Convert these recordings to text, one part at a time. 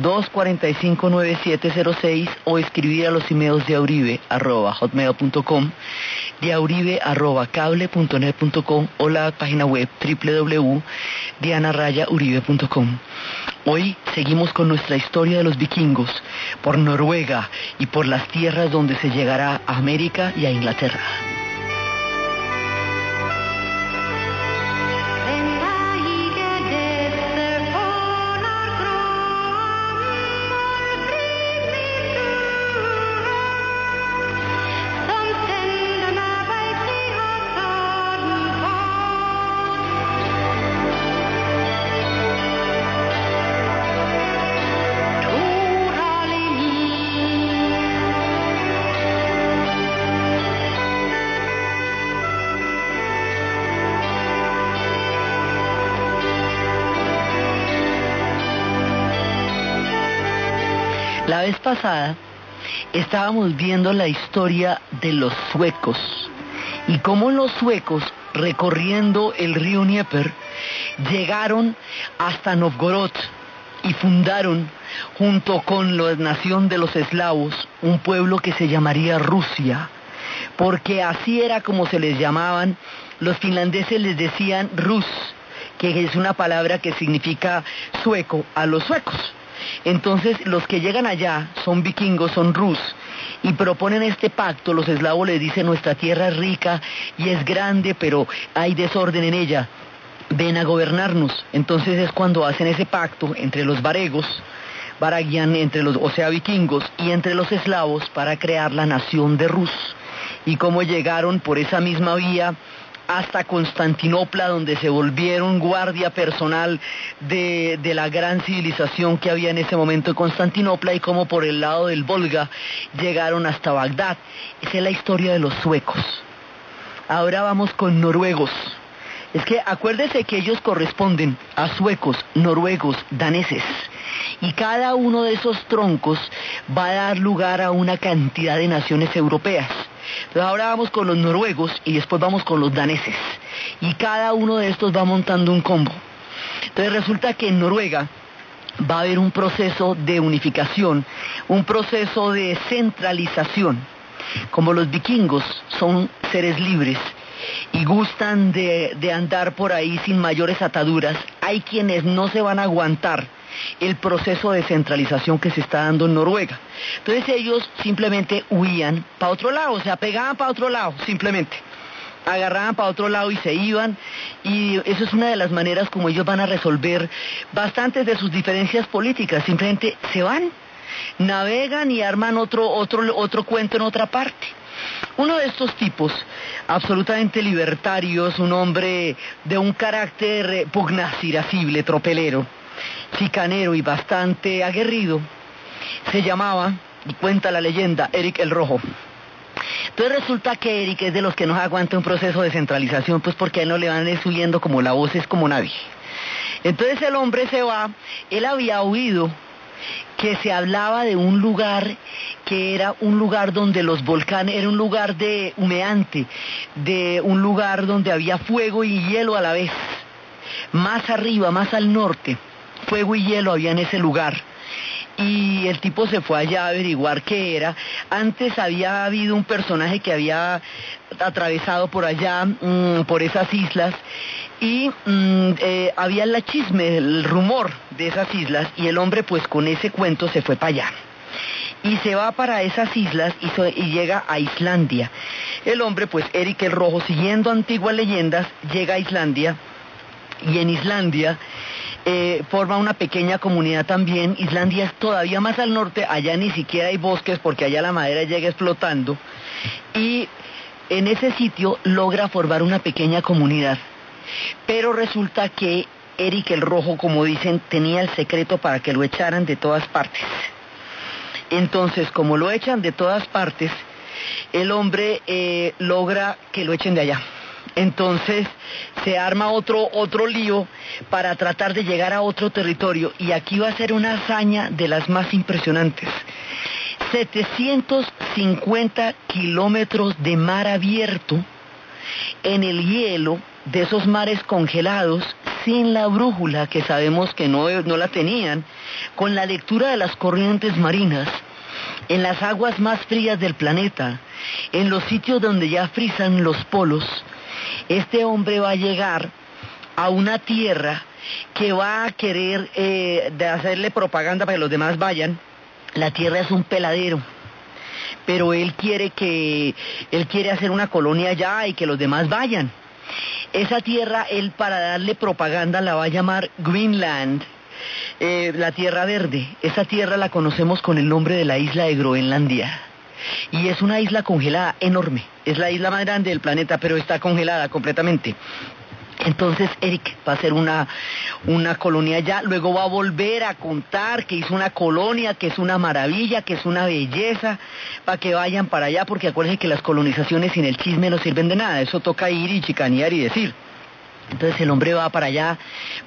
245-9706 o escribir a los emails de auribe arroba hotmail.com, de auribe arroba cable.net.com o la página web www.dianarayauribe.com. Hoy seguimos con nuestra historia de los vikingos por Noruega y por las tierras donde se llegará a América y a Inglaterra. Estábamos viendo la historia de los suecos y cómo los suecos recorriendo el río Dnieper llegaron hasta Novgorod y fundaron junto con la nación de los eslavos un pueblo que se llamaría Rusia, porque así era como se les llamaban, los finlandeses les decían Rus, que es una palabra que significa sueco a los suecos. Entonces los que llegan allá son vikingos, son rus, y proponen este pacto, los eslavos les dicen nuestra tierra es rica y es grande, pero hay desorden en ella, ven a gobernarnos. Entonces es cuando hacen ese pacto entre los varegos, entre los, o sea, vikingos, y entre los eslavos para crear la nación de Rus. Y cómo llegaron por esa misma vía hasta Constantinopla, donde se volvieron guardia personal de, la gran civilización que había en ese momento en Constantinopla y como por el lado del Volga llegaron hasta Bagdad. Esa es la historia de los suecos. Ahora vamos con noruegos. Es que acuérdese que ellos corresponden a suecos, noruegos, daneses. Y cada uno de esos troncos va a dar lugar a una cantidad de naciones europeas. Ahora vamos con los noruegos y después vamos con los daneses. Y cada uno de estos va montando un combo. Entonces resulta que en Noruega va a haber un proceso de unificación, un proceso de centralización. Como los vikingos son seres libres y gustan de, de andar por ahí sin mayores ataduras, hay quienes no se van a aguantar el proceso de centralización que se está dando en Noruega. Entonces ellos simplemente huían para otro lado, o sea, pegaban para otro lado, simplemente. Agarraban para otro lado y se iban, y eso es una de las maneras como ellos van a resolver bastantes de sus diferencias políticas, simplemente se van, navegan y arman otro, otro, otro cuento en otra parte. Uno de estos tipos, absolutamente libertarios, un hombre de un carácter pugnaz, irascible, tropelero, chicanero y bastante aguerrido, se llamaba, y cuenta la leyenda, Eric el Rojo. Entonces resulta que Eric es de los que no aguanta un proceso de centralización, pues porque a él no le van subiendo como la voz es como nadie. Entonces el hombre se va, él había oído que se hablaba de un lugar que era un lugar donde los volcanes, era un lugar de humeante, de un lugar donde había fuego y hielo a la vez. Más arriba, más al norte, fuego y hielo había en ese lugar. Y el tipo se fue allá a averiguar qué era. Antes había habido un personaje que había atravesado por allá, mmm, por esas islas, y mmm, había la chisme, el rumor de esas islas, y el hombre pues con ese cuento se fue para allá. Y se va para esas islas y, so, y llega a Islandia. El hombre, pues Eric el Rojo, siguiendo antiguas leyendas, llega a Islandia, y en Islandia eh, forma una pequeña comunidad también. Islandia es todavía más al norte, allá ni siquiera hay bosques porque allá la madera llega explotando. Y en ese sitio logra formar una pequeña comunidad. Pero resulta que Eric el Rojo, como dicen, tenía el secreto para que lo echaran de todas partes. Entonces, como lo echan de todas partes, el hombre eh, logra que lo echen de allá Entonces se arma otro, otro lío para tratar de llegar a otro territorio y aquí va a ser una hazaña de las más impresionantes. 750 kilómetros de mar abierto en el hielo de esos mares congelados sin la brújula que sabemos que no, no la tenían, con la lectura de las corrientes marinas, en las aguas más frías del planeta, en los sitios donde ya frisan los polos, este hombre va a llegar a una tierra que va a querer eh, de hacerle propaganda para que los demás vayan. La tierra es un peladero, pero él quiere que él quiere hacer una colonia allá y que los demás vayan. Esa tierra él para darle propaganda la va a llamar Greenland, eh, la tierra verde. Esa tierra la conocemos con el nombre de la isla de Groenlandia. Y es una isla congelada enorme. Es la isla más grande del planeta, pero está congelada completamente. Entonces Eric va a hacer una, una colonia allá, luego va a volver a contar que hizo una colonia, que es una maravilla, que es una belleza, para que vayan para allá, porque acuérdense que las colonizaciones sin el chisme no sirven de nada, eso toca ir y chicanear y decir. Entonces el hombre va para allá,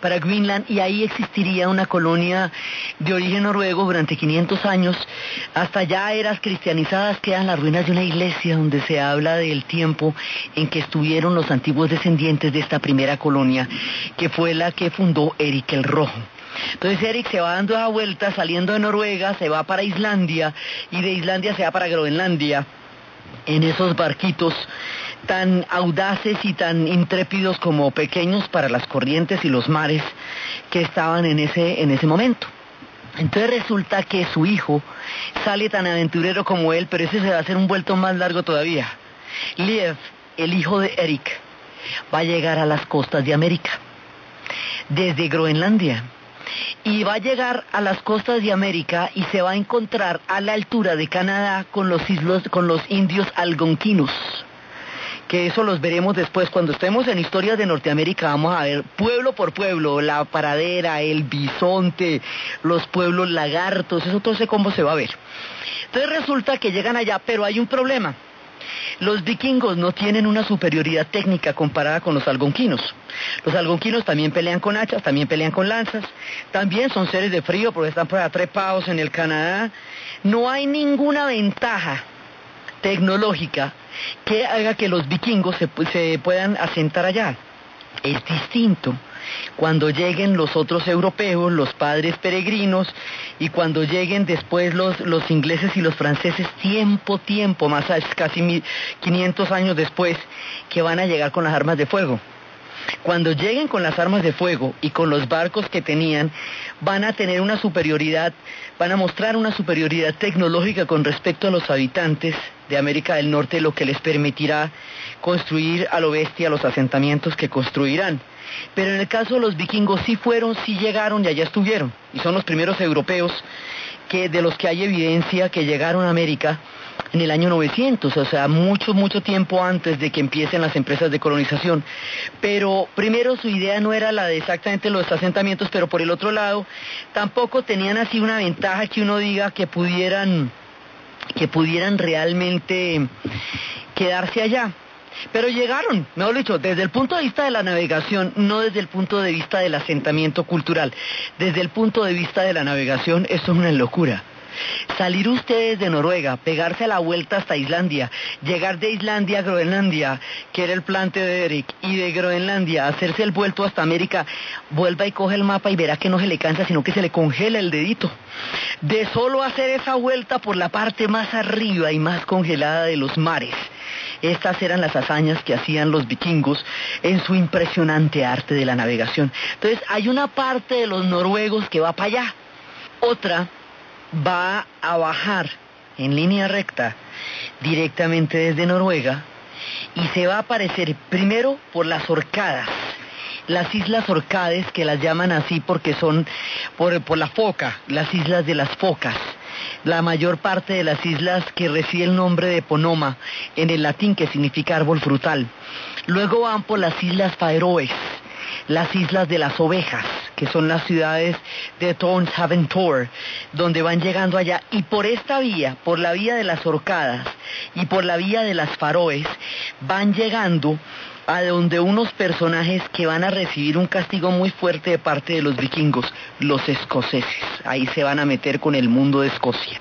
para Greenland, y ahí existiría una colonia de origen noruego durante 500 años. Hasta ya eras cristianizadas quedan las ruinas de una iglesia donde se habla del tiempo en que estuvieron los antiguos descendientes de esta primera colonia, que fue la que fundó Eric el Rojo. Entonces Eric se va dando esa vuelta, saliendo de Noruega, se va para Islandia, y de Islandia se va para Groenlandia, en esos barquitos tan audaces y tan intrépidos como pequeños para las corrientes y los mares que estaban en ese, en ese momento. Entonces resulta que su hijo sale tan aventurero como él, pero ese se va a hacer un vuelto más largo todavía. Liev, el hijo de Eric, va a llegar a las costas de América, desde Groenlandia. Y va a llegar a las costas de América y se va a encontrar a la altura de Canadá con los, islos, con los indios algonquinos que eso los veremos después. Cuando estemos en historias de Norteamérica vamos a ver pueblo por pueblo, la paradera, el bisonte, los pueblos lagartos, eso todo ese combo se va a ver. Entonces resulta que llegan allá, pero hay un problema. Los vikingos no tienen una superioridad técnica comparada con los algonquinos. Los algonquinos también pelean con hachas, también pelean con lanzas, también son seres de frío porque están por trepados en el Canadá. No hay ninguna ventaja tecnológica que haga que los vikingos se, se puedan asentar allá. Es distinto cuando lleguen los otros europeos, los padres peregrinos, y cuando lleguen después los, los ingleses y los franceses, tiempo, tiempo, más casi 500 años después, que van a llegar con las armas de fuego. Cuando lleguen con las armas de fuego y con los barcos que tenían, van a tener una superioridad, van a mostrar una superioridad tecnológica con respecto a los habitantes de América del Norte, lo que les permitirá construir a lo bestia los asentamientos que construirán. Pero en el caso de los vikingos sí fueron, sí llegaron y allá estuvieron. Y son los primeros europeos que de los que hay evidencia que llegaron a América en el año 900, o sea, mucho, mucho tiempo antes de que empiecen las empresas de colonización. Pero primero su idea no era la de exactamente los asentamientos, pero por el otro lado tampoco tenían así una ventaja que uno diga que pudieran, que pudieran realmente quedarse allá. Pero llegaron, mejor dicho, desde el punto de vista de la navegación, no desde el punto de vista del asentamiento cultural. Desde el punto de vista de la navegación, eso es una locura. Salir ustedes de Noruega, pegarse a la vuelta hasta Islandia, llegar de Islandia a Groenlandia, que era el plante de Eric, y de Groenlandia hacerse el vuelto hasta América, vuelva y coge el mapa y verá que no se le cansa, sino que se le congela el dedito. De solo hacer esa vuelta por la parte más arriba y más congelada de los mares. Estas eran las hazañas que hacían los vikingos en su impresionante arte de la navegación. Entonces hay una parte de los noruegos que va para allá, otra va a bajar en línea recta directamente desde Noruega y se va a aparecer primero por las Orcadas, las islas Orcades que las llaman así porque son por, la foca, las islas de las focas. La mayor parte de las islas que recibe el nombre de Ponoma en el latín que significa árbol frutal. Luego van por las islas Faroes, las islas de las ovejas, que son las ciudades de Tor, donde van llegando allá. Y por esta vía, por la vía de las Orcadas y por la vía de las Faroes, van llegando a donde unos personajes que van a recibir un castigo muy fuerte de parte de los vikingos, los escoceses. Ahí se van a meter con el mundo de Escocia.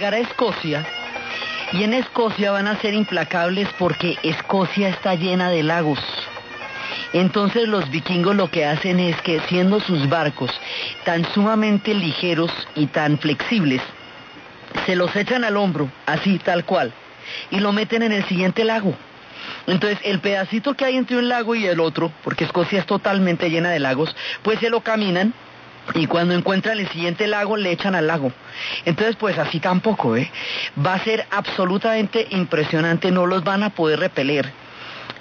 Llegar a Escocia y en Escocia van a ser implacables porque Escocia está llena de lagos. Entonces los vikingos lo que hacen es que siendo sus barcos tan sumamente ligeros y tan flexibles, se los echan al hombro, así tal cual, y lo meten en el siguiente lago. Entonces el pedacito que hay entre un lago y el otro, porque Escocia es totalmente llena de lagos, pues se lo caminan y cuando encuentran el siguiente lago le echan al lago. Entonces, pues así tampoco, ¿eh? Va a ser absolutamente impresionante, no los van a poder repeler.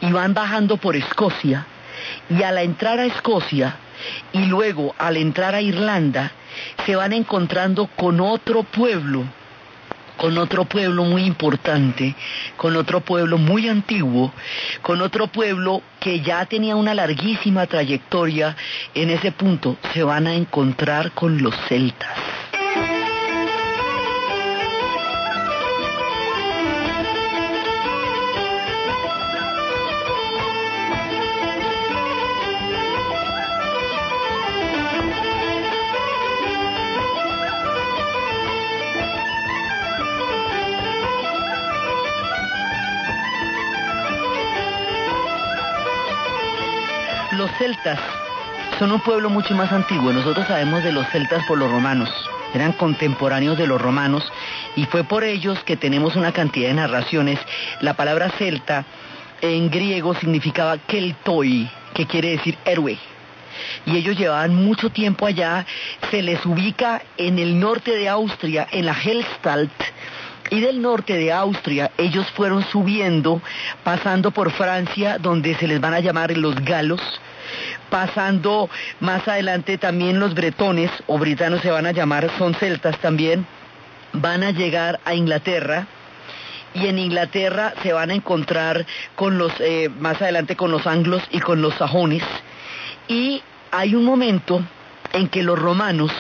Y van bajando por Escocia, y al entrar a Escocia, y luego al entrar a Irlanda, se van encontrando con otro pueblo con otro pueblo muy importante, con otro pueblo muy antiguo, con otro pueblo que ya tenía una larguísima trayectoria, en ese punto se van a encontrar con los celtas. Celtas son un pueblo mucho más antiguo. Nosotros sabemos de los celtas por los romanos. Eran contemporáneos de los romanos y fue por ellos que tenemos una cantidad de narraciones. La palabra celta en griego significaba keltoi, que quiere decir héroe. Y ellos llevaban mucho tiempo allá. Se les ubica en el norte de Austria, en la Hellstalt, y del norte de Austria ellos fueron subiendo, pasando por Francia, donde se les van a llamar los galos, pasando más adelante también los bretones, o britanos se van a llamar, son celtas también, van a llegar a Inglaterra, y en Inglaterra se van a encontrar con los, eh, más adelante con los anglos y con los sajones, y hay un momento en que los romanos,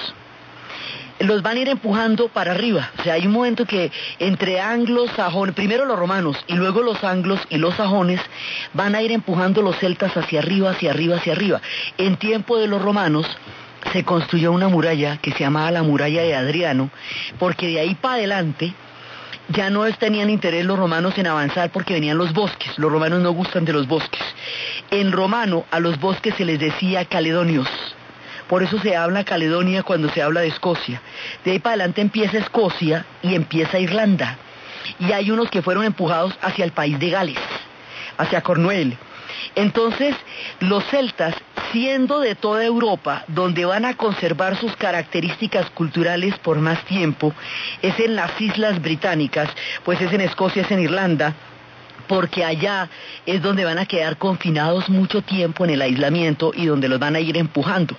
los van a ir empujando para arriba. O sea, hay un momento que entre anglos, sajones, primero los romanos y luego los anglos y los sajones van a ir empujando los celtas hacia arriba, hacia arriba, hacia arriba. En tiempo de los romanos se construyó una muralla que se llamaba la muralla de Adriano, porque de ahí para adelante ya no tenían interés los romanos en avanzar porque venían los bosques. Los romanos no gustan de los bosques. En romano a los bosques se les decía caledonios por eso se habla Caledonia cuando se habla de Escocia. De ahí para adelante empieza Escocia y empieza Irlanda. Y hay unos que fueron empujados hacia el país de Gales, hacia Cornuel. Entonces, los celtas, siendo de toda Europa, donde van a conservar sus características culturales por más tiempo, es en las islas británicas, pues es en Escocia, es en Irlanda, porque allá es donde van a quedar confinados mucho tiempo en el aislamiento y donde los van a ir empujando.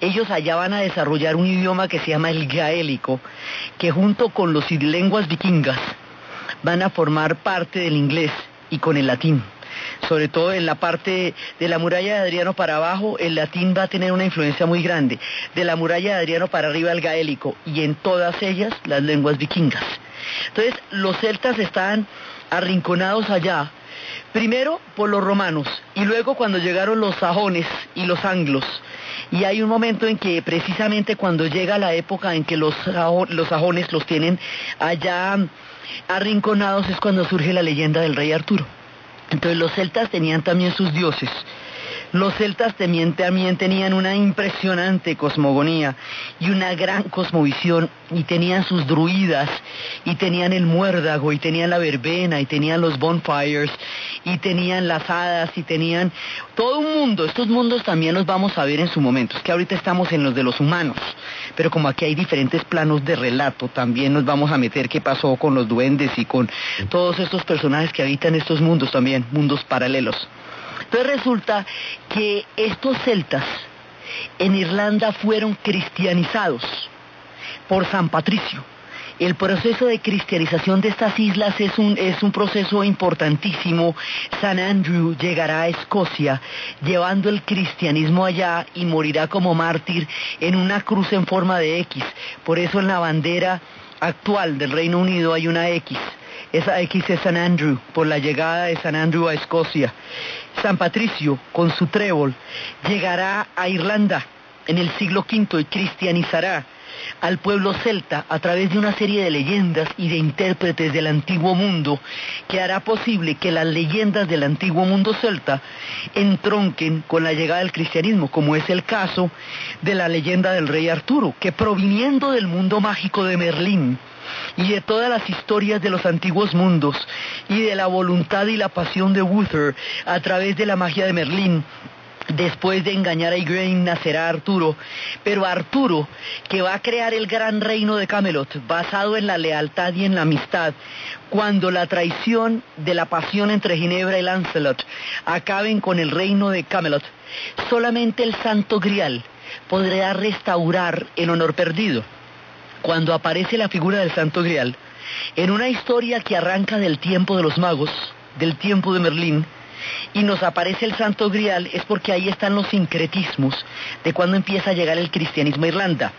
Ellos allá van a desarrollar un idioma que se llama el gaélico, que junto con las lenguas vikingas van a formar parte del inglés y con el latín. Sobre todo en la parte de la muralla de Adriano para abajo, el latín va a tener una influencia muy grande. De la muralla de Adriano para arriba, el gaélico. Y en todas ellas, las lenguas vikingas. Entonces, los celtas están arrinconados allá, primero por los romanos y luego cuando llegaron los sajones y los anglos. Y hay un momento en que precisamente cuando llega la época en que los, sajones los tienen allá arrinconados es cuando surge la leyenda del rey Arturo. Entonces los celtas tenían también sus dioses. Los celtas también, también tenían una impresionante cosmogonía y una gran cosmovisión y tenían sus druidas y tenían el muérdago y tenían la verbena y tenían los bonfires y tenían las hadas y tenían todo un mundo. Estos mundos también los vamos a ver en su momento. Es que ahorita estamos en los de los humanos, pero como aquí hay diferentes planos de relato, también nos vamos a meter qué pasó con los duendes y con todos estos personajes que habitan estos mundos también, mundos paralelos. Entonces resulta que estos celtas en Irlanda fueron cristianizados por San Patricio. El proceso de cristianización de estas islas es un, es un proceso importantísimo. San Andrew llegará a Escocia llevando el cristianismo allá y morirá como mártir en una cruz en forma de X. Por eso en la bandera actual del Reino Unido hay una X. Esa X es San Andrew, por la llegada de San Andrew a Escocia. San Patricio, con su trébol, llegará a Irlanda en el siglo V y cristianizará al pueblo celta a través de una serie de leyendas y de intérpretes del antiguo mundo que hará posible que las leyendas del antiguo mundo celta entronquen con la llegada del cristianismo, como es el caso de la leyenda del rey Arturo, que proviniendo del mundo mágico de Merlín, y de todas las historias de los antiguos mundos y de la voluntad y la pasión de Uther a través de la magia de Merlín. Después de engañar a Igraine nacerá Arturo, pero Arturo, que va a crear el gran reino de Camelot, basado en la lealtad y en la amistad, cuando la traición de la pasión entre Ginebra y Lancelot acaben con el reino de Camelot, solamente el Santo Grial podrá restaurar el honor perdido cuando aparece la figura del Santo Grial, en una historia que arranca del tiempo de los magos, del tiempo de Merlín, y nos aparece el Santo Grial, es porque ahí están los sincretismos de cuando empieza a llegar el cristianismo a Irlanda.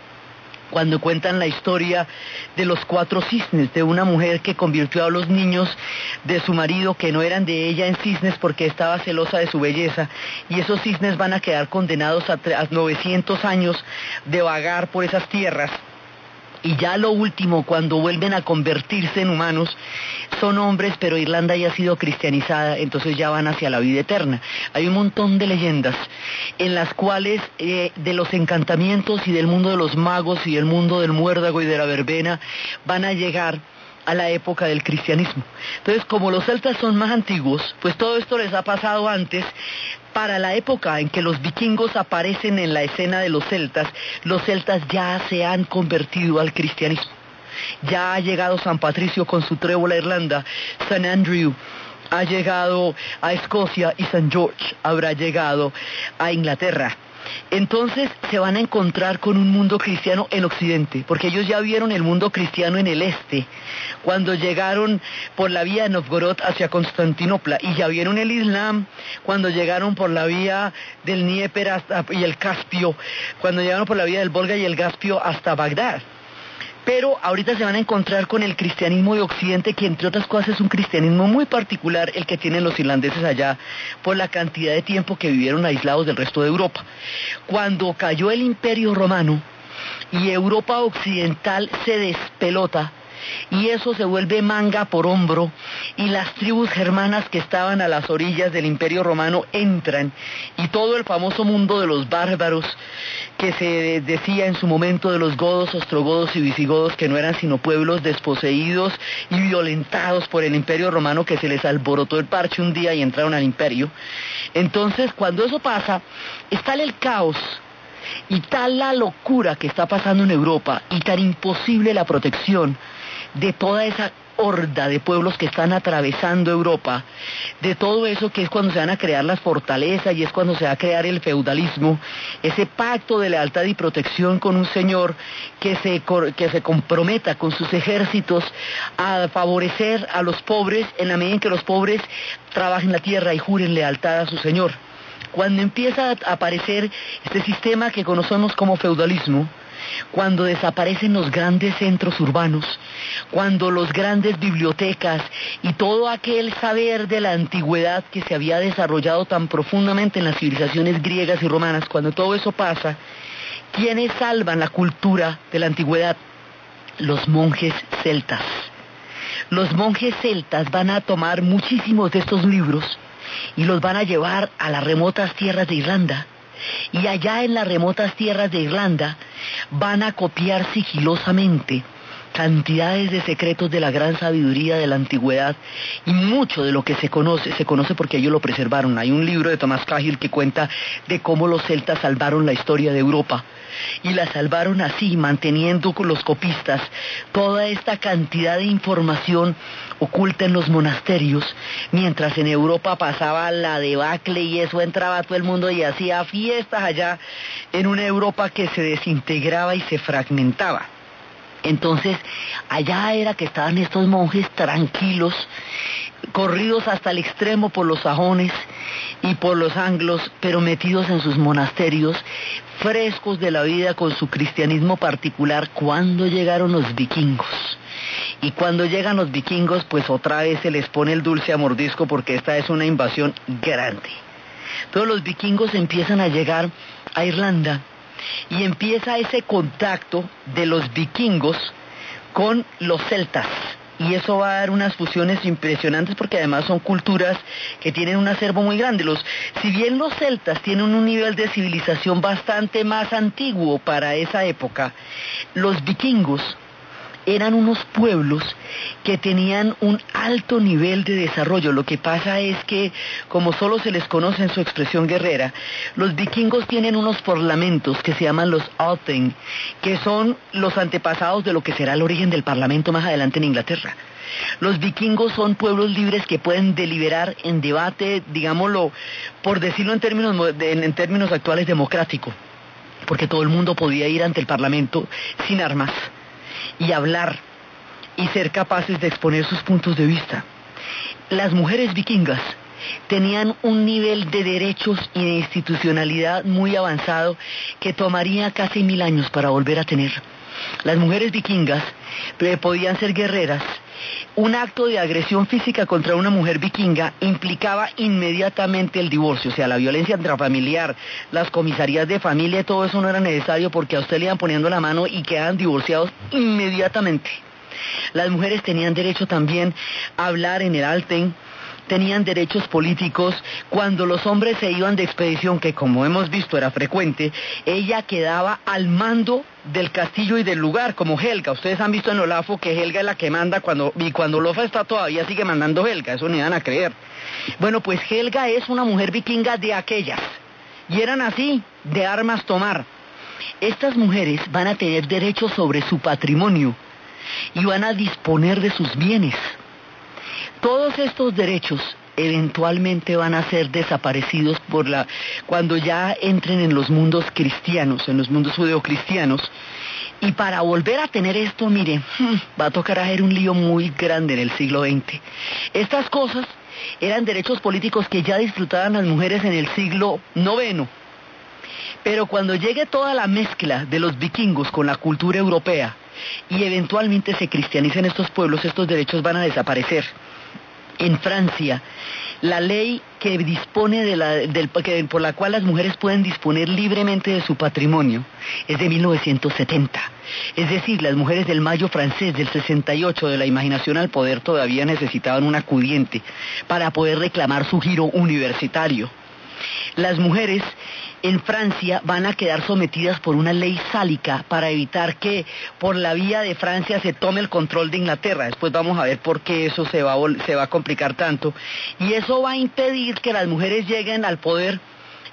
Cuando cuentan la historia de los cuatro cisnes, de una mujer que convirtió a los niños de su marido que no eran de ella en cisnes porque estaba celosa de su belleza, y esos cisnes van a quedar condenados a, 900 años de vagar por esas tierras y ya lo último, cuando vuelven a convertirse en humanos, son hombres, pero Irlanda ya ha sido cristianizada, entonces ya van hacia la vida eterna. Hay un montón de leyendas en las cuales eh, de los encantamientos y del mundo de los magos y del mundo del muérdago y de la verbena van a llegar a la época del cristianismo. Entonces, como los celtas son más antiguos, pues todo esto les ha pasado antes. Para la época en que los vikingos aparecen en la escena de los celtas, los celtas ya se han convertido al cristianismo. Ya ha llegado San Patricio con su trébola a Irlanda, San Andrew ha llegado a Escocia y San George habrá llegado a Inglaterra entonces se van a encontrar con un mundo cristiano en Occidente, porque ellos ya vieron el mundo cristiano en el este, cuando llegaron por la vía de Novgorod hacia Constantinopla, y ya vieron el Islam cuando llegaron por la vía del Dnieper y el Caspio, cuando llegaron por la vía del Volga y el Caspio hasta Bagdad pero ahorita se van a encontrar con el cristianismo de Occidente, que entre otras cosas es un cristianismo muy particular el que tienen los irlandeses allá por la cantidad de tiempo que vivieron aislados del resto de Europa. Cuando cayó el imperio romano y Europa occidental se despelota, y eso se vuelve manga por hombro y las tribus germanas que estaban a las orillas del imperio romano entran y todo el famoso mundo de los bárbaros que se decía en su momento de los godos, ostrogodos y visigodos que no eran sino pueblos desposeídos y violentados por el imperio romano que se les alborotó el parche un día y entraron al imperio. Entonces, cuando eso pasa, está el caos y tal la locura que está pasando en Europa y tan imposible la protección de toda esa horda de pueblos que están atravesando Europa, de todo eso que es cuando se van a crear las fortalezas y es cuando se va a crear el feudalismo, ese pacto de lealtad y protección con un señor que se, que se comprometa con sus ejércitos a favorecer a los pobres en la medida en que los pobres trabajen la tierra y juren lealtad a su señor. Cuando empieza a aparecer este sistema que conocemos como feudalismo, cuando desaparecen los grandes centros urbanos, cuando los grandes bibliotecas y todo aquel saber de la antigüedad que se había desarrollado tan profundamente en las civilizaciones griegas y romanas, cuando todo eso pasa, ¿quiénes salvan la cultura de la antigüedad? Los monjes celtas. Los monjes celtas van a tomar muchísimos de estos libros y los van a llevar a las remotas tierras de Irlanda. Y allá en las remotas tierras de Irlanda van a copiar sigilosamente cantidades de secretos de la gran sabiduría de la antigüedad y mucho de lo que se conoce, se conoce porque ellos lo preservaron. Hay un libro de Tomás Cahill que cuenta de cómo los celtas salvaron la historia de Europa y la salvaron así, manteniendo con los copistas toda esta cantidad de información oculta en los monasterios, mientras en Europa pasaba la debacle y eso entraba todo el mundo y hacía fiestas allá en una Europa que se desintegraba y se fragmentaba. Entonces, allá era que estaban estos monjes tranquilos, corridos hasta el extremo por los sajones y por los anglos, pero metidos en sus monasterios, frescos de la vida con su cristianismo particular, cuando llegaron los vikingos. Y cuando llegan los vikingos, pues otra vez se les pone el dulce a mordisco porque esta es una invasión grande. Todos los vikingos empiezan a llegar a Irlanda y empieza ese contacto de los vikingos con los celtas. Y eso va a dar unas fusiones impresionantes porque además son culturas que tienen un acervo muy grande. Los, si bien los celtas tienen un nivel de civilización bastante más antiguo para esa época, los vikingos eran unos pueblos que tenían un alto nivel de desarrollo. Lo que pasa es que, como solo se les conoce en su expresión guerrera, los vikingos tienen unos parlamentos que se llaman los Althing, que son los antepasados de lo que será el origen del parlamento más adelante en Inglaterra. Los vikingos son pueblos libres que pueden deliberar en debate, digámoslo, por decirlo en términos, en términos actuales, democrático, porque todo el mundo podía ir ante el parlamento sin armas y hablar y ser capaces de exponer sus puntos de vista. Las mujeres vikingas tenían un nivel de derechos y de institucionalidad muy avanzado que tomaría casi mil años para volver a tener. Las mujeres vikingas eh, podían ser guerreras. Un acto de agresión física contra una mujer vikinga implicaba inmediatamente el divorcio, o sea, la violencia intrafamiliar, las comisarías de familia, todo eso no era necesario porque a usted le iban poniendo la mano y quedaban divorciados inmediatamente. Las mujeres tenían derecho también a hablar en el Alten, tenían derechos políticos. Cuando los hombres se iban de expedición, que como hemos visto era frecuente, ella quedaba al mando del castillo y del lugar, como Helga. Ustedes han visto en Olafo que Helga es la que manda cuando, y cuando Lofa está todavía sigue mandando Helga, eso ni van a creer. Bueno, pues Helga es una mujer vikinga de aquellas. Y eran así, de armas tomar. Estas mujeres van a tener derechos sobre su patrimonio y van a disponer de sus bienes. Todos estos derechos eventualmente van a ser desaparecidos por la cuando ya entren en los mundos cristianos, en los mundos judeocristianos. Y para volver a tener esto, miren, va a tocar hacer un lío muy grande en el siglo XX. Estas cosas eran derechos políticos que ya disfrutaban las mujeres en el siglo IX. Pero cuando llegue toda la mezcla de los vikingos con la cultura europea y eventualmente se cristianicen estos pueblos, estos derechos van a desaparecer en Francia la ley que dispone de la, por la cual las mujeres pueden disponer libremente de su patrimonio es de 1970. Es decir, las mujeres del mayo francés del 68 de la imaginación al poder todavía necesitaban un acudiente para poder reclamar su giro universitario. Las mujeres en Francia van a quedar sometidas por una ley sálica para evitar que por la vía de Francia se tome el control de Inglaterra. Después vamos a ver por qué eso se va, se va a complicar tanto. Y eso va a impedir que las mujeres lleguen al poder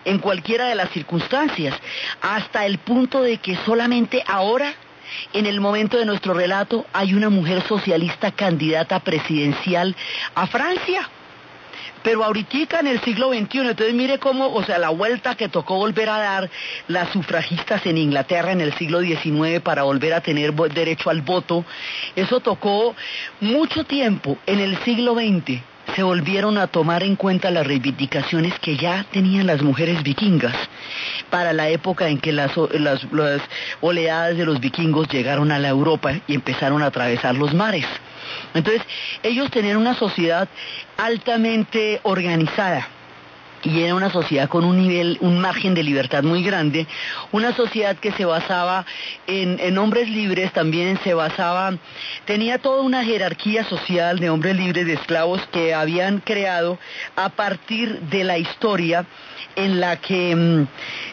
en cualquiera de las circunstancias, hasta el punto de que solamente ahora en el momento de nuestro relato hay una mujer socialista candidata presidencial a Francia. Pero ahorita en el siglo XXI, entonces mire cómo, o sea, la vuelta que tocó volver a dar las sufragistas en Inglaterra en el siglo XIX para volver a tener derecho al voto, eso tocó mucho tiempo en el siglo XX. Se volvieron a tomar en cuenta las reivindicaciones que ya tenían las mujeres vikingas para la época en que las, las oleadas de los vikingos llegaron a la Europa y empezaron a atravesar los mares. Entonces, ellos tenían una sociedad altamente organizada. y era una sociedad con un nivel, un margen de libertad muy grande, una sociedad que se basaba en, hombres libres, también se basaba, tenía toda una jerarquía social de hombres libres, de esclavos que habían creado a partir de la historia en la que, mm,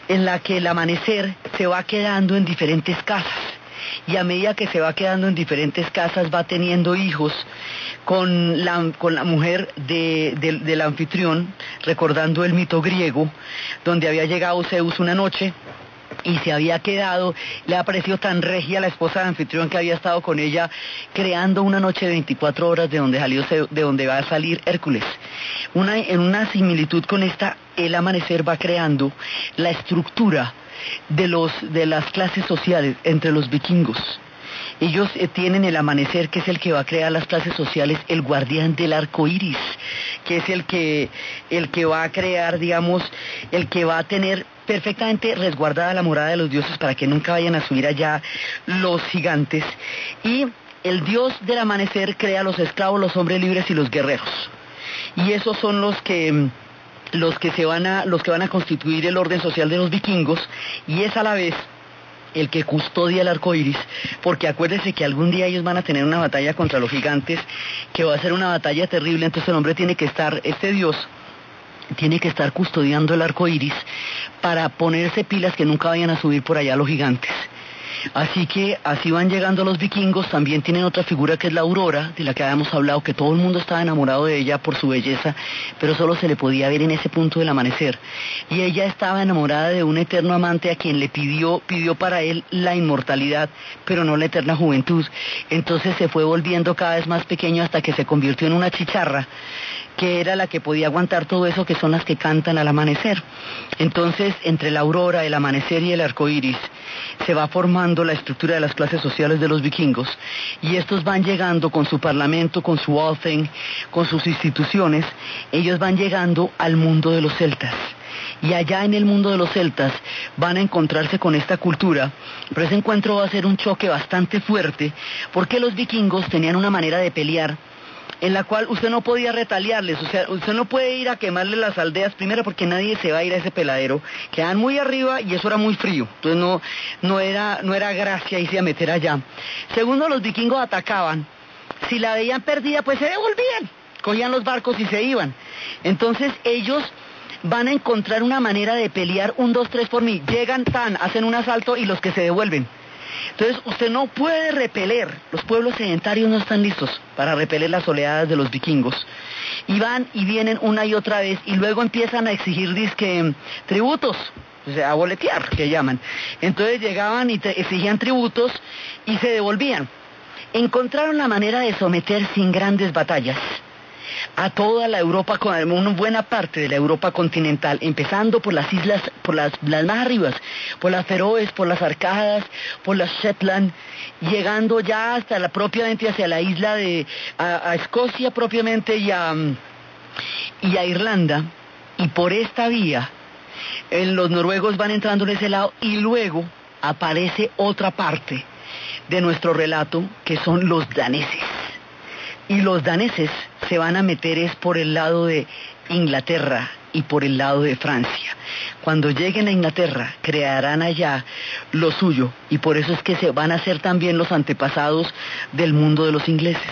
en la que el amanecer se va quedando en diferentes casas y a medida que se va quedando en diferentes casas va teniendo hijos con la, mujer de, del anfitrión, recordando el mito griego, donde había llegado Zeus una noche y se había quedado, le ha parecido tan regia la esposa del anfitrión que había estado con ella creando una noche de 24 horas de donde salió de donde va a salir Hércules. En una similitud con esta, el amanecer va creando la estructura de, los, de las clases sociales entre los vikingos. Ellos eh, tienen el amanecer, que es el que va a crear las clases sociales, el guardián del arco iris, que es el que, el que va a crear, digamos, el que va a tener perfectamente resguardada la morada de los dioses para que nunca vayan a subir allá los gigantes. Y el dios del amanecer crea los esclavos, los hombres libres y los guerreros. Y esos son los que los que se van a los que van a constituir el orden social de los vikingos y es a la vez el que custodia el arco iris, porque acuérdese que algún día ellos van a tener una batalla contra los gigantes, que va a ser una batalla terrible, entonces el hombre tiene que estar, este dios, tiene que estar custodiando el arco iris para ponerse pilas que nunca vayan a subir por allá los gigantes. Así que así van llegando los vikingos, también tienen otra figura que es la aurora, de la que habíamos hablado, que todo el mundo estaba enamorado de ella por su belleza, pero solo se le podía ver en ese punto del amanecer. Y ella estaba enamorada de un eterno amante a quien le pidió, pidió para él la inmortalidad, pero no la eterna juventud. Entonces se fue volviendo cada vez más pequeño hasta que se convirtió en una chicharra que era la que podía aguantar todo eso que son las que cantan al amanecer. Entonces, entre la aurora, el amanecer y el arco iris, se va formando la estructura de las clases sociales de los vikingos, y estos van llegando con su parlamento, con su Althen, con sus instituciones, ellos van llegando al mundo de los celtas. Y allá en el mundo de los celtas van a encontrarse con esta cultura, pero ese encuentro va a ser un choque bastante fuerte, porque los vikingos tenían una manera de pelear en la cual usted no podía retaliarles, o sea, usted no puede ir a quemarle las aldeas, primero porque nadie se va a ir a ese peladero, quedan muy arriba y eso era muy frío, entonces no, no, era, no era gracia irse a meter allá. Segundo, los vikingos atacaban, si la veían perdida, pues se devolvían, cogían los barcos y se iban. Entonces ellos van a encontrar una manera de pelear un, dos, tres por mí, llegan tan, hacen un asalto y los que se devuelven. Entonces usted no puede repeler, los pueblos sedentarios no están listos para repeler las oleadas de los vikingos. Y van y vienen una y otra vez y luego empiezan a exigir disque tributos, o sea, a boletear, que llaman. Entonces llegaban y exigían tributos y se devolvían. Encontraron la manera de someter sin grandes batallas a toda la Europa, una buena parte de la Europa continental, empezando por las islas, por las, más arribas, por las Feroes, por las Arcadas, por las Shetland, llegando ya hasta la propiamente hacia la isla de a, Escocia propiamente y a, y a Irlanda, y por esta vía los noruegos van entrando en ese lado y luego aparece otra parte de nuestro relato que son los daneses. Y los daneses se van a meter es por el lado de Inglaterra y por el lado de Francia. Cuando lleguen a Inglaterra, crearán allá lo suyo y por eso es que se van a ser también los antepasados del mundo de los ingleses.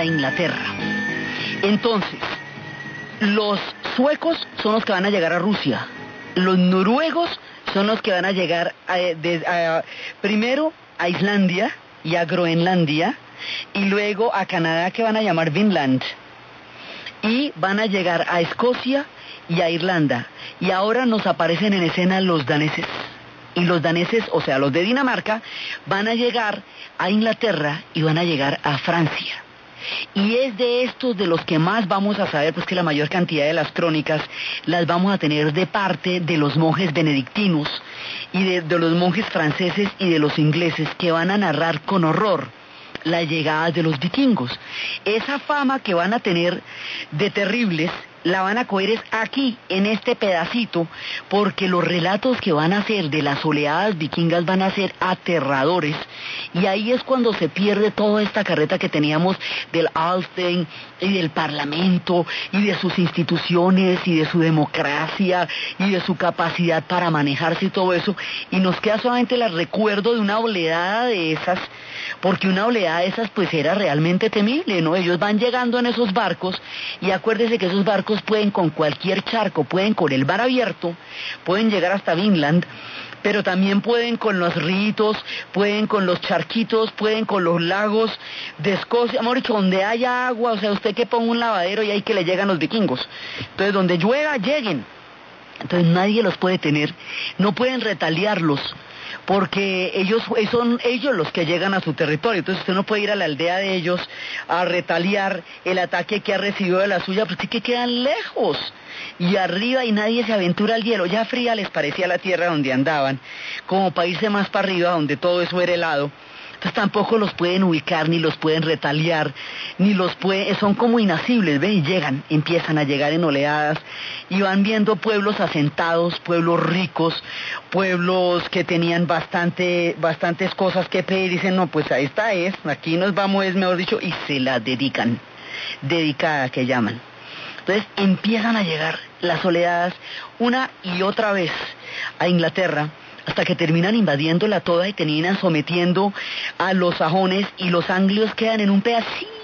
Hasta Inglaterra. Entonces, los suecos son los que van a llegar a Rusia, los noruegos son los que van a llegar primero a Islandia y a Groenlandia y luego a Canadá que van a llamar Vinland y van a llegar a Escocia y a Irlanda y ahora nos aparecen en escena los daneses y los daneses, o sea, los de Dinamarca, van a llegar a Inglaterra y van a llegar a Francia. Y es de estos de los que más vamos a saber, pues que la mayor cantidad de las crónicas las vamos a tener de parte de los monjes benedictinos y de, de los monjes franceses y de los ingleses que van a narrar con horror la llegada de los vikingos. Esa fama que van a tener de terribles la van a coger es aquí, en este pedacito, porque los relatos que van a hacer de las oleadas vikingas van a ser aterradores. Y ahí es cuando se pierde toda esta carreta que teníamos del Alstein y del Parlamento y de sus instituciones y de su democracia y de su capacidad para manejarse y todo eso. Y nos queda solamente el recuerdo de una oleada de esas, porque una oleada de esas pues era realmente temible, ¿no? Ellos van llegando en esos barcos y acuérdese que esos barcos pueden con cualquier charco, pueden con el bar abierto, pueden llegar hasta Vinland, pero también pueden con los ritos, pueden con los charquitos, pueden con los lagos de Escocia, amor, donde haya agua, o sea, usted que ponga un lavadero y ahí que le llegan los vikingos. Entonces, donde llueva, lleguen. Entonces nadie los puede tener, no pueden retaliarlos porque ellos son ellos los que llegan a su territorio. Entonces usted no puede ir a la aldea de ellos a retaliar el ataque que ha recibido de la suya, porque que quedan lejos. Y arriba y nadie se aventura al hielo. Ya fría les parecía la tierra donde andaban, como irse más para arriba, donde todo eso era helado. Entonces tampoco los pueden ubicar, ni los pueden retaliar, ni los pueden, son como inacibles, ¿ven? Y llegan, empiezan a llegar en oleadas y van viendo pueblos asentados, pueblos ricos, pueblos que tenían bastante, bastantes cosas que pedir, dicen, no, pues esta es, aquí nos vamos, es mejor dicho, y se la dedican, dedicada que llaman. Entonces empiezan a llegar las oleadas una y otra vez a Inglaterra hasta que terminan invadiéndola toda y terminan sometiendo a los sajones y los anglios quedan en un pedacito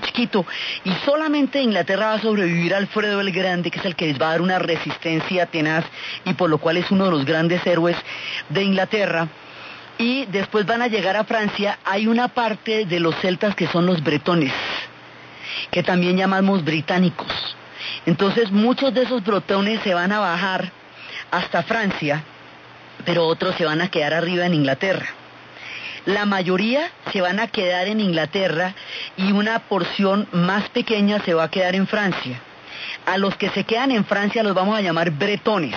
chiquito y solamente Inglaterra va a sobrevivir Alfredo el Grande, que es el que les va a dar una resistencia tenaz y por lo cual es uno de los grandes héroes de Inglaterra. Y después van a llegar a Francia, hay una parte de los celtas que son los bretones, que también llamamos británicos. Entonces muchos de esos bretones se van a bajar hasta Francia pero otros se van a quedar arriba en Inglaterra. La mayoría se van a quedar en Inglaterra y una porción más pequeña se va a quedar en Francia. A los que se quedan en Francia los vamos a llamar bretones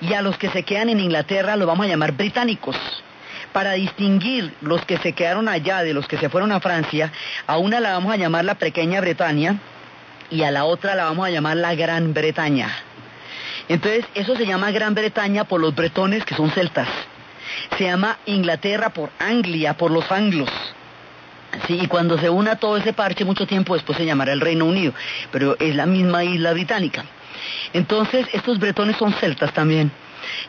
y a los que se quedan en Inglaterra los vamos a llamar británicos. Para distinguir los que se quedaron allá de los que se fueron a Francia, a una la vamos a llamar la pequeña Bretaña y a la otra la vamos a llamar la Gran Bretaña. Entonces, eso se llama Gran Bretaña por los bretones que son celtas. Se llama Inglaterra por Anglia, por los anglos. Sí, y cuando se una todo ese parche, mucho tiempo después se llamará el Reino Unido, pero es la misma isla británica. Entonces, estos bretones son celtas también.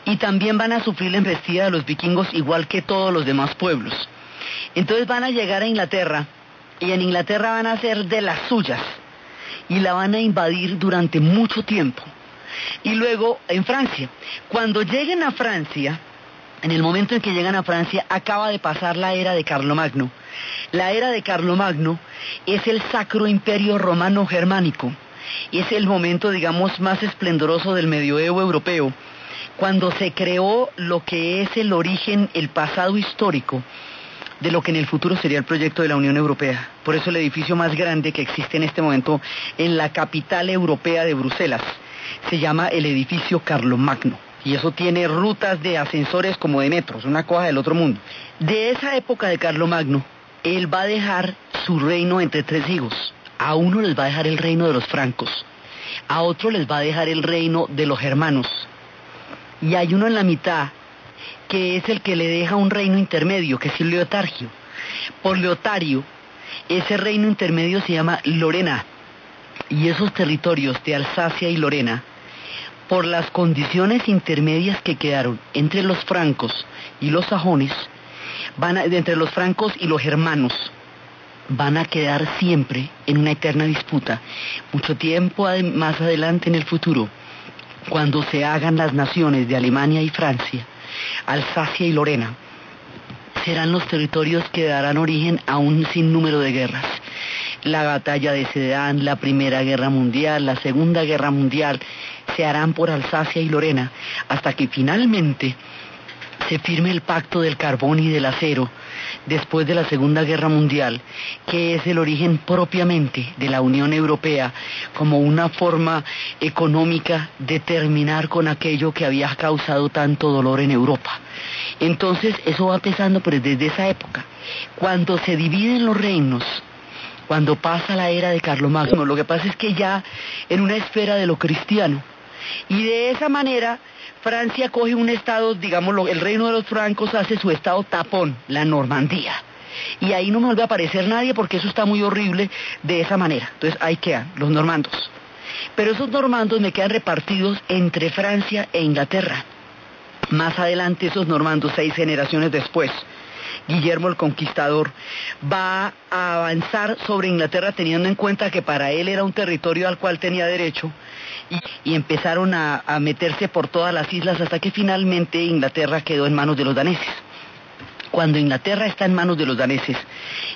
Y también van a sufrir la embestida de los vikingos igual que todos los demás pueblos. Entonces van a llegar a Inglaterra y en Inglaterra van a ser de las suyas y la van a invadir durante mucho tiempo y luego en Francia. Cuando lleguen a Francia, en el momento en que llegan a Francia, acaba de pasar la era de Carlomagno. La era de Carlomagno es el Sacro Imperio Romano Germánico. Es el momento, digamos, más esplendoroso del medioevo europeo, cuando se creó lo que es el origen, el pasado histórico de lo que en el futuro sería el proyecto de la Unión Europea. Por eso el edificio más grande que existe en este momento en la capital europea de Bruselas se llama el edificio Carlomagno. Y eso tiene rutas de ascensores como de metros, una cosa del otro mundo. De esa época de Carlomagno, él va a dejar su reino entre tres hijos. A uno les va a dejar el reino de los francos, a otro les va a dejar el reino de los germanos. Y hay uno en la mitad que es el que le deja un reino intermedio, que es el Leotargio. Por Leotario, ese reino intermedio se llama Lorena. Y esos territorios de Alsacia y Lorena, por las condiciones intermedias que quedaron entre los francos y los sajones, van entre los francos y los germanos, van a quedar siempre en una eterna disputa, mucho tiempo más adelante en el futuro, cuando se hagan las naciones de Alemania y Francia, Alsacia y Lorena, serán los territorios que darán origen a un sinnúmero de guerras. La batalla de Sedan, la Primera Guerra Mundial, la Segunda Guerra Mundial, se harán por Alsacia y Lorena, hasta que finalmente se firme el pacto del carbón y del acero después de la Segunda Guerra Mundial, que es el origen propiamente de la Unión Europea como una forma económica de terminar con aquello que había causado tanto dolor en Europa. Entonces eso va empezando pues, desde esa época. Cuando se dividen los reinos, cuando pasa la era de Carlomagno, lo que pasa es que ya en una esfera de lo cristiano, y de esa manera Francia coge un estado, digamos, el reino de los francos hace su estado tapón, la Normandía. Y ahí no me vuelve a aparecer nadie porque eso está muy horrible de esa manera. Entonces ahí quedan los normandos. Pero esos normandos me quedan repartidos entre Francia e Inglaterra. Más adelante esos normandos, seis generaciones después, Guillermo el Conquistador, va a avanzar sobre Inglaterra teniendo en cuenta que para él era un territorio al cual tenía derecho y, empezaron a, meterse por todas las islas hasta que finalmente Inglaterra quedó en manos de los daneses. Cuando Inglaterra está en manos de los daneses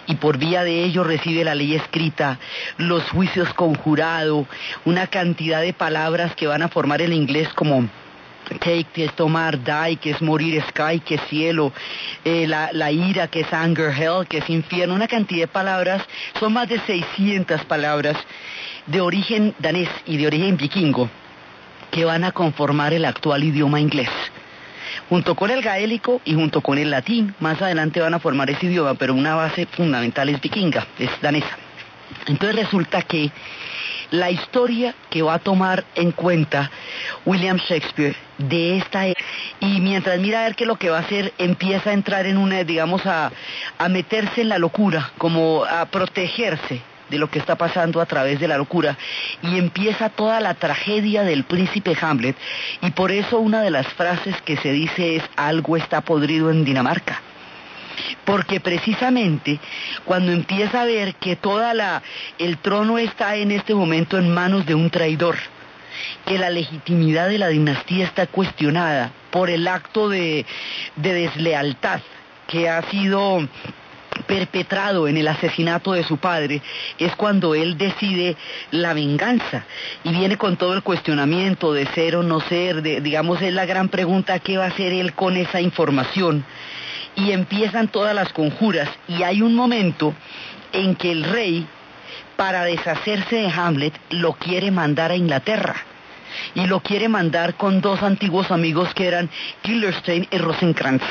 y por vía de ello recibe la ley escrita, los juicios conjurado, una cantidad de palabras que van a formar el inglés como take, que es tomar, die, que es morir, sky, que es cielo, eh, la, la, ira, que es anger, hell, que es infierno, una cantidad de palabras, son más de 600 palabras de origen danés y de origen vikingo que van a conformar el actual idioma inglés. Junto con el gaélico y junto con el latín, más adelante van a formar ese idioma, pero una base fundamental es vikinga, es danesa. Entonces resulta que la historia que va a tomar en cuenta William Shakespeare de esta e-, y mientras mira a ver qué lo que va a hacer empieza a entrar en una digamos a, a meterse en la locura como a protegerse de lo que está pasando a través de la locura. Y empieza toda la tragedia del príncipe Hamlet. Y por eso una de las frases que se dice es algo está podrido en Dinamarca porque precisamente cuando empieza a ver que toda la el trono está en este momento en manos de un traidor, que la legitimidad de la dinastía está cuestionada por el acto de, de deslealtad que ha sido perpetrado en el asesinato de su padre es cuando él decide la venganza. Y viene con todo el cuestionamiento de ser o no ser, digamos es la gran pregunta qué va a hacer él con esa información y empiezan todas las conjuras. Y hay un momento en que el rey para deshacerse de Hamlet lo quiere mandar a Inglaterra. Y lo quiere mandar con dos antiguos amigos que eran Killerstein y Rosencrantz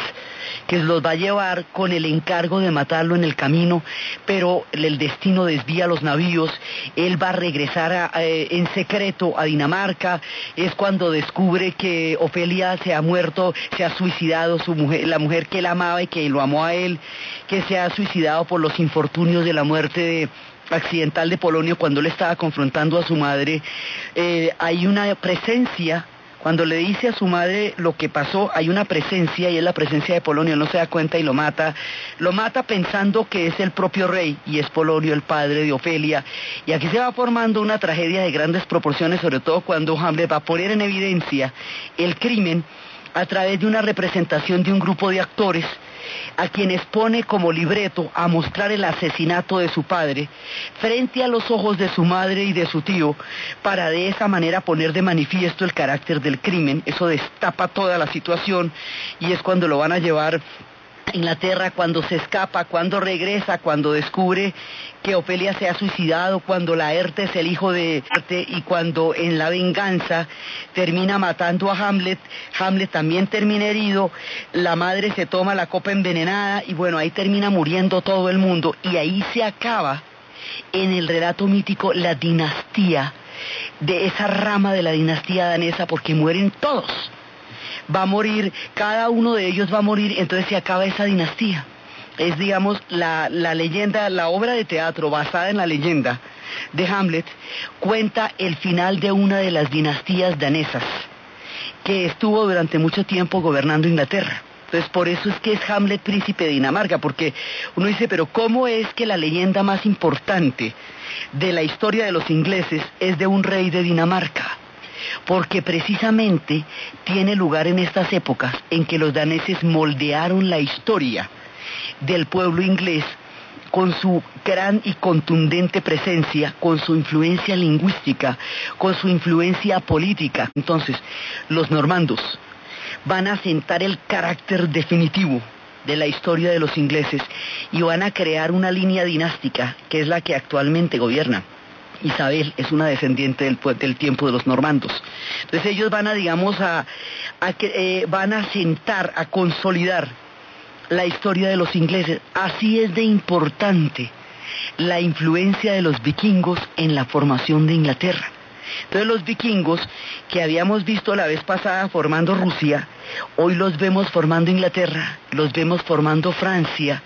que los va a llevar con el encargo de matarlo en el camino, pero el destino desvía los navíos, él va a regresar eh, en secreto a Dinamarca, es cuando descubre que Ofelia se ha muerto, se ha suicidado, su mujer, la mujer que él amaba y que lo amó a él, que se ha suicidado por los infortunios de la muerte accidental de Polonio cuando él estaba confrontando a su madre, eh, hay una presencia cuando le dice a su madre lo que pasó, hay una presencia y es la presencia de Polonio, no se da cuenta y lo mata. Lo mata pensando que es el propio rey y es Polonio el padre de Ofelia. Y aquí se va formando una tragedia de grandes proporciones, sobre todo cuando Hamlet va a poner en evidencia el crimen a través de una representación de un grupo de actores a quienes pone como libreto a mostrar el asesinato de su padre frente a los ojos de su madre y de su tío para de esa manera poner de manifiesto el carácter del crimen. Eso destapa toda la situación y es cuando lo van a llevar Inglaterra cuando se escapa, cuando regresa, cuando descubre que Ofelia se ha suicidado, cuando Laerte es el hijo de Arte y cuando en la venganza termina matando a Hamlet, Hamlet también termina herido, la madre se toma la copa envenenada y bueno, ahí termina muriendo todo el mundo. Y ahí se acaba en el relato mítico la dinastía de esa rama de la dinastía danesa porque mueren todos va a morir, cada uno de ellos va a morir, entonces se acaba esa dinastía. Es, digamos, la, la leyenda, la obra de teatro basada en la leyenda de Hamlet, cuenta el final de una de las dinastías danesas que estuvo durante mucho tiempo gobernando Inglaterra. Entonces por eso es que es Hamlet príncipe de Dinamarca, porque uno dice, pero ¿cómo es que la leyenda más importante de la historia de los ingleses es de un rey de Dinamarca? Porque precisamente tiene lugar en estas épocas en que los daneses moldearon la historia del pueblo inglés con su gran y contundente presencia, con su influencia lingüística, con su influencia política. Entonces, los normandos van a sentar el carácter definitivo de la historia de los ingleses y van a crear una línea dinástica que es la que actualmente gobierna. Isabel es una descendiente del, tiempo de los normandos. Entonces ellos van a, digamos, a, eh, van a sentar, a consolidar la historia de los ingleses. Así es de importante la influencia de los vikingos en la formación de Inglaterra. Entonces los vikingos que habíamos visto la vez pasada formando Rusia, hoy los vemos formando Inglaterra, los vemos formando Francia,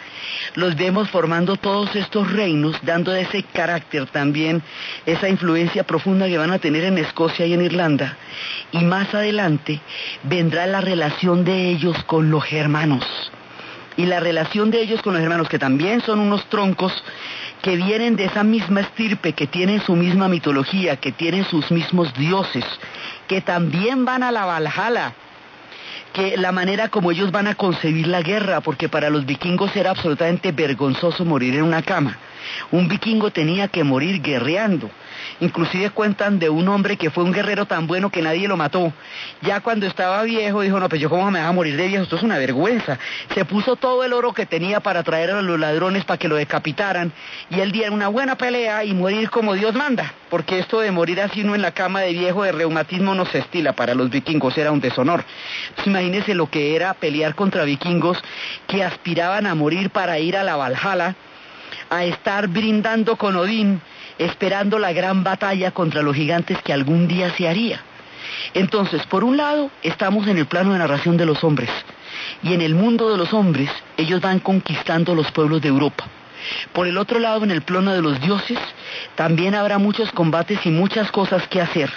los vemos formando todos estos reinos, dando ese carácter también, esa influencia profunda que van a tener en Escocia y en Irlanda. Y más adelante vendrá la relación de ellos con los germanos y la relación de ellos con los hermanos, que también son unos troncos que vienen de esa misma estirpe, que tienen su misma mitología, que tienen sus mismos dioses, que también van a la Valhalla, que la manera como ellos van a concebir la guerra, porque para los vikingos era absolutamente vergonzoso morir en una cama. Un vikingo tenía que morir guerreando. Inclusive cuentan de un hombre que fue un guerrero tan bueno que nadie lo mató. Ya cuando estaba viejo dijo, no, pues yo cómo me voy a morir de viejo, esto es una vergüenza. Se puso todo el oro que tenía para traer a los ladrones para que lo decapitaran y él diera una buena pelea y morir como Dios manda. Porque esto de morir así uno en la cama de viejo de reumatismo no se estila para los vikingos, era un deshonor. Entonces, imagínense lo que era pelear contra vikingos que aspiraban a morir para ir a la Valhalla a estar brindando con Odín, esperando la gran batalla contra los gigantes que algún día se haría. Entonces, por un lado, estamos en el plano de narración de los hombres, y en el mundo de los hombres, ellos van conquistando los pueblos de Europa. Por el otro lado, en el plano de los dioses, también habrá muchos combates y muchas cosas que hacer.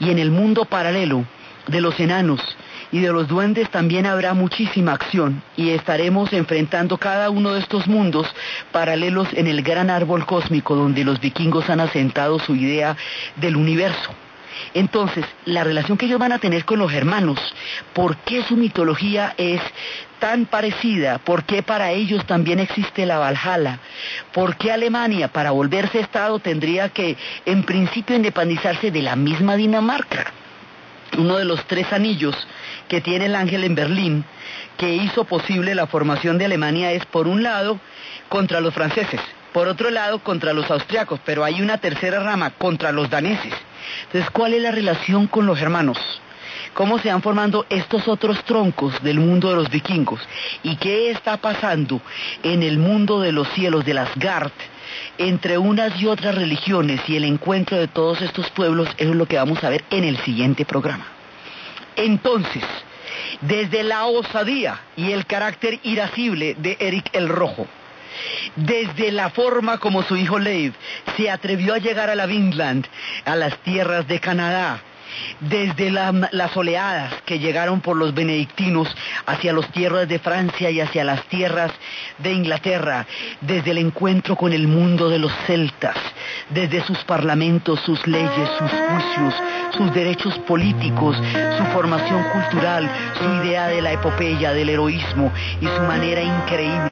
Y en el mundo paralelo de los enanos, y de los duendes también habrá muchísima acción y estaremos enfrentando cada uno de estos mundos paralelos en el gran árbol cósmico donde los vikingos han asentado su idea del universo. Entonces, la relación que ellos van a tener con los hermanos, ¿por qué su mitología es tan parecida? ¿Por qué para ellos también existe la Valhalla? ¿Por qué Alemania, para volverse Estado, tendría que, en principio, independizarse de la misma Dinamarca? Uno de los tres anillos que tiene el ángel en Berlín, que hizo posible la formación de Alemania, es por un lado contra los franceses, por otro lado contra los austriacos, pero hay una tercera rama contra los daneses. Entonces, ¿cuál es la relación con los hermanos? ¿Cómo se van formando estos otros troncos del mundo de los vikingos? ¿Y qué está pasando en el mundo de los cielos, de las Gard, entre unas y otras religiones y el encuentro de todos estos pueblos? Eso es lo que vamos a ver en el siguiente programa. Entonces, desde la osadía y el carácter irascible de Eric el Rojo, desde la forma como su hijo Leib se atrevió a llegar a la Vinland, a las tierras de Canadá, desde las oleadas que llegaron por los benedictinos hacia las tierras de Francia y hacia las tierras de Inglaterra, desde el encuentro con el mundo de los celtas, desde sus parlamentos, sus leyes, sus juicios, sus derechos políticos, su formación cultural, su idea de la epopeya, del heroísmo y su manera increíble